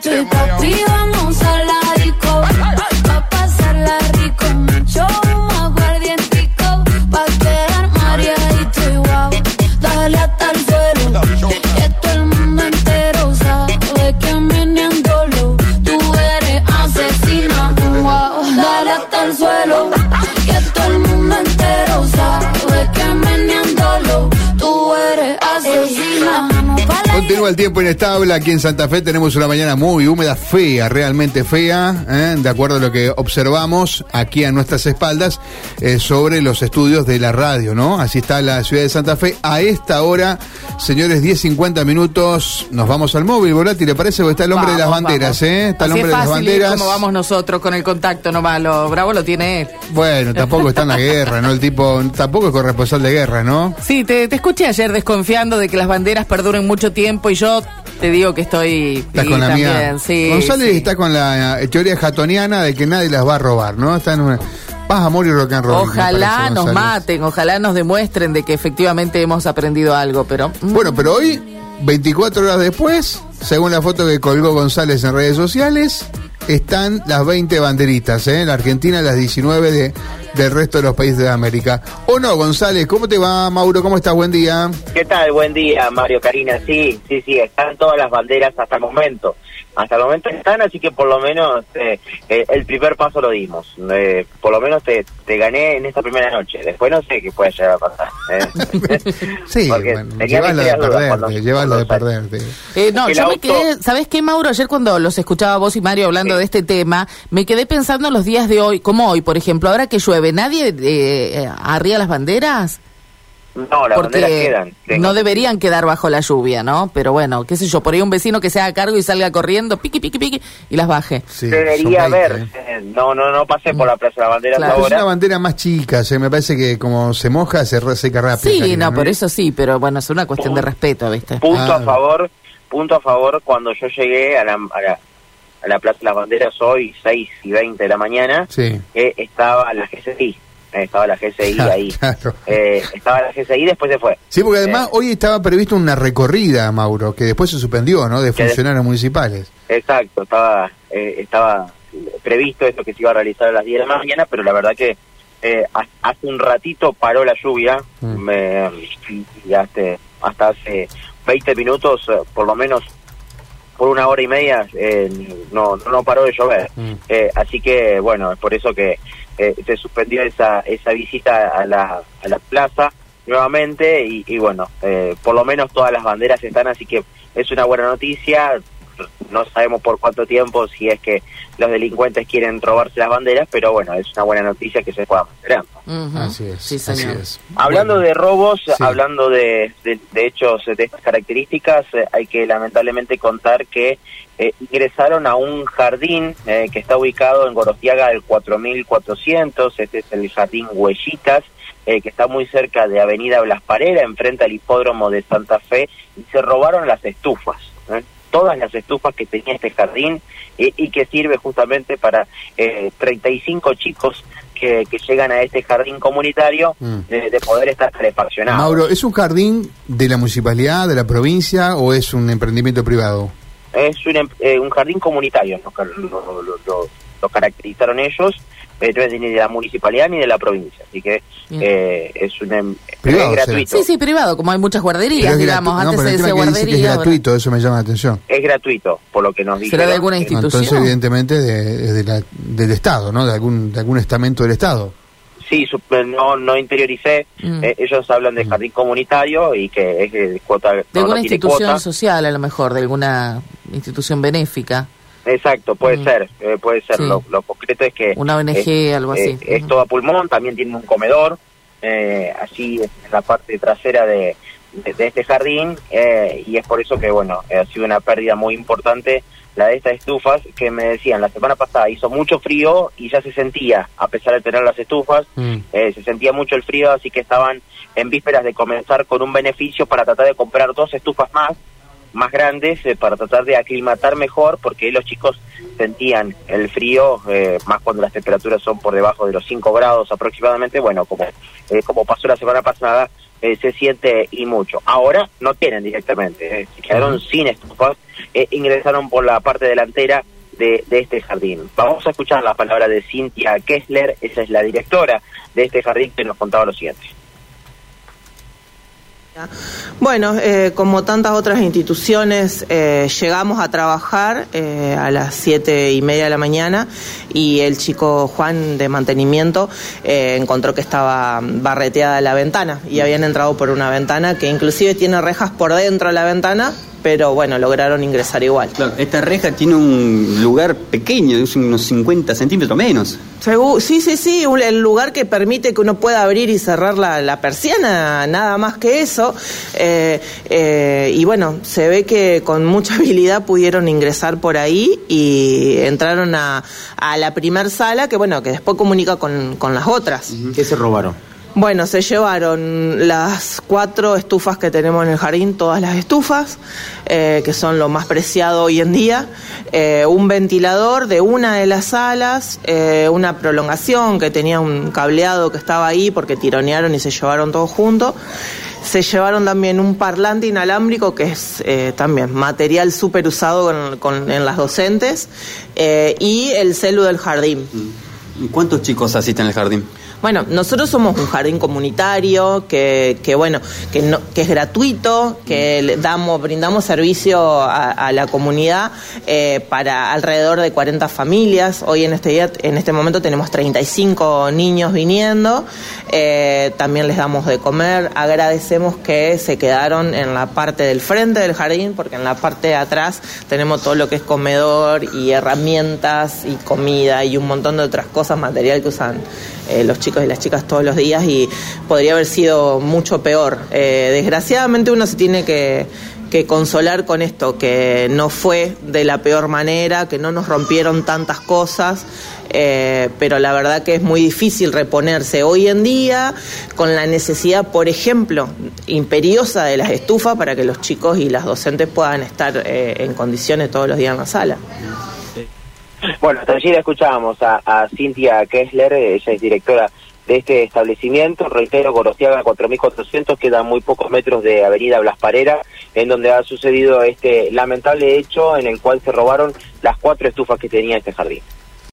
tú y papi vamos Continúa el tiempo inestable. Aquí en Santa Fe tenemos una mañana muy húmeda, fea, realmente fea, ¿eh? de acuerdo a lo que observamos aquí a nuestras espaldas eh, sobre los estudios de la radio, ¿no? Así está la ciudad de Santa Fe. A esta hora, señores, 10.50 minutos, nos vamos al móvil, Volati, ¿le parece? Porque está el hombre de las banderas, vamos. ¿eh? Está el Así hombre es de las ir banderas. como vamos nosotros con el contacto nomás. Lo bravo lo tiene él. Bueno, tampoco está en la guerra, ¿no? El tipo tampoco es corresponsal de guerra, ¿no? Sí, te, te escuché ayer desconfiando de que las banderas perduren mucho tiempo y yo te digo que estoy Estás con la mía. sí, González sí. está con la eh, teoría jatoniana de que nadie las va a robar, ¿no? Está en una... Paz, amor y rock and roll. Ojalá parece, nos maten, ojalá nos demuestren de que efectivamente hemos aprendido algo, pero mm, Bueno, pero hoy, 24 horas después, según la foto que colgó González en redes sociales, están las 20 banderitas, ¿eh? La Argentina, las 19 de, del resto de los países de América. ¿O no, González? ¿Cómo te va, Mauro? ¿Cómo estás? Buen día. ¿Qué tal? Buen día, Mario Karina. Sí, sí, sí, están todas las banderas hasta el momento. Hasta el momento están, así que por lo menos eh, eh, el primer paso lo dimos. Eh, por lo menos te, te gané en esta primera noche. Después no sé qué puede llegar a pasar. ¿eh? Sí, bueno, mis de perderte, llevas la de perderte. Eh, no, El yo me auto- quedé, ¿sabes qué, Mauro? Ayer cuando los escuchaba vos y Mario hablando de este tema, me quedé pensando en los días de hoy, como hoy, por ejemplo, ahora que llueve, ¿nadie arría las banderas? No, las banderas quedan. Tengo- no deberían quedar bajo la lluvia, ¿no? Pero bueno, qué sé yo, por ahí un vecino que se haga cargo y salga corriendo, piqui, piqui, piqui, y las baje. Sí, Debería son 20, haber. ¿eh? eh, No, no, no pasé por la Plaza de la Bandera Claro. Pero es una ahora. bandera más chica, ¿sí? me parece que como se moja, se re- seca rápido. Sí, no, por eso sí, pero bueno, es una cuestión de respeto, ¿viste? Punto Ah. a favor, punto a favor cuando yo llegué a la, a la, a la Plaza de las Banderas hoy, 6 y 20 de la mañana, Sí. eh, estaba la GCI. Eh, estaba la GCI Claro, ahí. claro. Eh, estaba la GCI después se fue. Sí, porque además Eh, hoy estaba previsto una recorrida, Mauro, que después se suspendió, ¿no? De funcionarios municipales. Exacto, estaba eh, estaba previsto esto que se iba a realizar a las 10 de la mañana, pero la verdad que eh, ha- hace un ratito paró la lluvia Mm. me- y, y hasta, hasta hace 20 minutos, por lo menos por una hora y media, eh, no, no, paró de llover. Mm. Eh, así que, bueno, es por eso que eh, se suspendió esa, esa visita a la, a la plaza nuevamente y, y bueno, eh, por lo menos todas las banderas están, así que es una buena noticia. No sabemos por cuánto tiempo, si es que los delincuentes quieren robarse las banderas, pero bueno, es una buena noticia que se pueda mantener. Así es. Sí, así señor. es. Hablando Bueno, de robos, sí. hablando de, de- de hechos de estas características, eh, hay que lamentablemente contar que eh, ingresaron a un jardín eh, que está ubicado en Gorostiaga del 4400, este es el jardín Huellitas, eh, que está muy cerca de Avenida Blas Parera, enfrente al hipódromo de Santa Fe, y se robaron las estufas. ¿eh? Todas las estufas que tenía este jardín eh, y que sirve justamente para eh, 35 chicos que, que llegan a este jardín comunitario Mm. de, de poder estar calefaccionados. Mauro, ¿es un jardín de la municipalidad, de la provincia o es un emprendimiento privado? Es un, em- eh, un jardín comunitario, lo, lo- lo- lo- lo caracterizaron ellos, eh, no es ni de la municipalidad ni de la provincia, así que eh, es un em- Privado, es gratuito. Sí, sí, privado, como hay muchas guarderías, es digamos, no, antes pero se decía es guardería. ahora- gratuito, eso me llama la atención. Es gratuito, por lo que nos dijeron. ¿Será de alguna Eh, institución? Entonces, evidentemente, de, es de la- del Estado, ¿no? De algún, de algún estamento del Estado. Sí, su- no, no interioricé. Mm. Eh, ellos hablan de jardín comunitario y que es de cuota. De no, alguna no institución cuota. social, a lo mejor, de alguna institución benéfica. Exacto, puede Mm. ser, eh, puede ser. Sí. Lo, lo concreto es que Una ONG, algo así. es todo a pulmón, también tiene un comedor, eh, así en la parte trasera de, de, de este jardín, eh, y es por eso que, bueno, eh, ha sido una pérdida muy importante la de estas estufas, que me decían, la semana pasada hizo mucho frío y ya se sentía, a pesar de tener las estufas, Mm. eh, se sentía mucho el frío, así que estaban en vísperas de comenzar con un beneficio para tratar de comprar dos estufas más, más grandes, eh, para tratar de aclimatar mejor, porque los chicos sentían el frío, eh, más cuando las temperaturas son por debajo de los 5 grados aproximadamente, bueno, como, eh, como pasó la semana pasada, se siente y mucho. Ahora no tienen directamente, eh, se quedaron sin estufas, ingresaron por la parte delantera de, de, este jardín. Vamos a escuchar la palabra de Cintia Kessler, esa es la directora de este jardín que nos contaba lo siguiente. Bueno, eh, como tantas otras instituciones, eh, llegamos a trabajar eh, a las siete y media de la mañana y el chico Juan de mantenimiento encontró que estaba barreteada la ventana y habían entrado por una ventana que inclusive tiene rejas por dentro de la ventana pero bueno, lograron ingresar igual. Claro, esta reja tiene un lugar pequeño, unos 50 centímetros menos. Sí, sí, sí, el lugar que permite que uno pueda abrir y cerrar la, persiana, nada más que eso. Eh, eh, y bueno, se ve que con mucha habilidad pudieron ingresar por ahí y entraron a, a la primer sala, que bueno, que después comunica con, con las otras. ¿Qué se robaron? Bueno, se llevaron las cuatro estufas que tenemos en el jardín, todas las estufas, eh, que son lo más preciado hoy en día, eh, un ventilador de una de las salas, eh, una prolongación que tenía un cableado que estaba ahí porque tironearon y se llevaron todo junto. Se llevaron también un parlante inalámbrico que es también material súper usado con, en las docentes y el celu del jardín. ¿Cuántos chicos asisten al jardín? Bueno, nosotros somos un jardín comunitario que, que bueno, que, no, que es gratuito, que le damos, brindamos servicio a, la comunidad eh, para alrededor de 40 familias. Hoy en este día, en este momento tenemos 35 niños viniendo. Eh, también les damos de comer. Agradecemos que se quedaron en la parte del frente del jardín, porque en la parte de atrás tenemos todo lo que es comedor y herramientas y comida y un montón de otras cosas, material que usan eh, los chicos y las chicas todos los días y podría haber sido mucho peor. Eh, desgraciadamente uno se tiene que, consolar con esto, que no fue de la peor manera, que no nos rompieron tantas cosas, eh, pero la verdad que es muy difícil reponerse hoy en día con la necesidad, por ejemplo, imperiosa de las estufas para que los chicos y las docentes puedan estar en condiciones todos los días en la sala. Bueno, hasta allí la escuchábamos a, a Cintia Kessler, ella es directora de este establecimiento. Reitero, Gorosiaga 4400, quedan muy pocos metros de Avenida Blas Parera, en donde ha sucedido este lamentable hecho en el cual se robaron las cuatro estufas que tenía este jardín.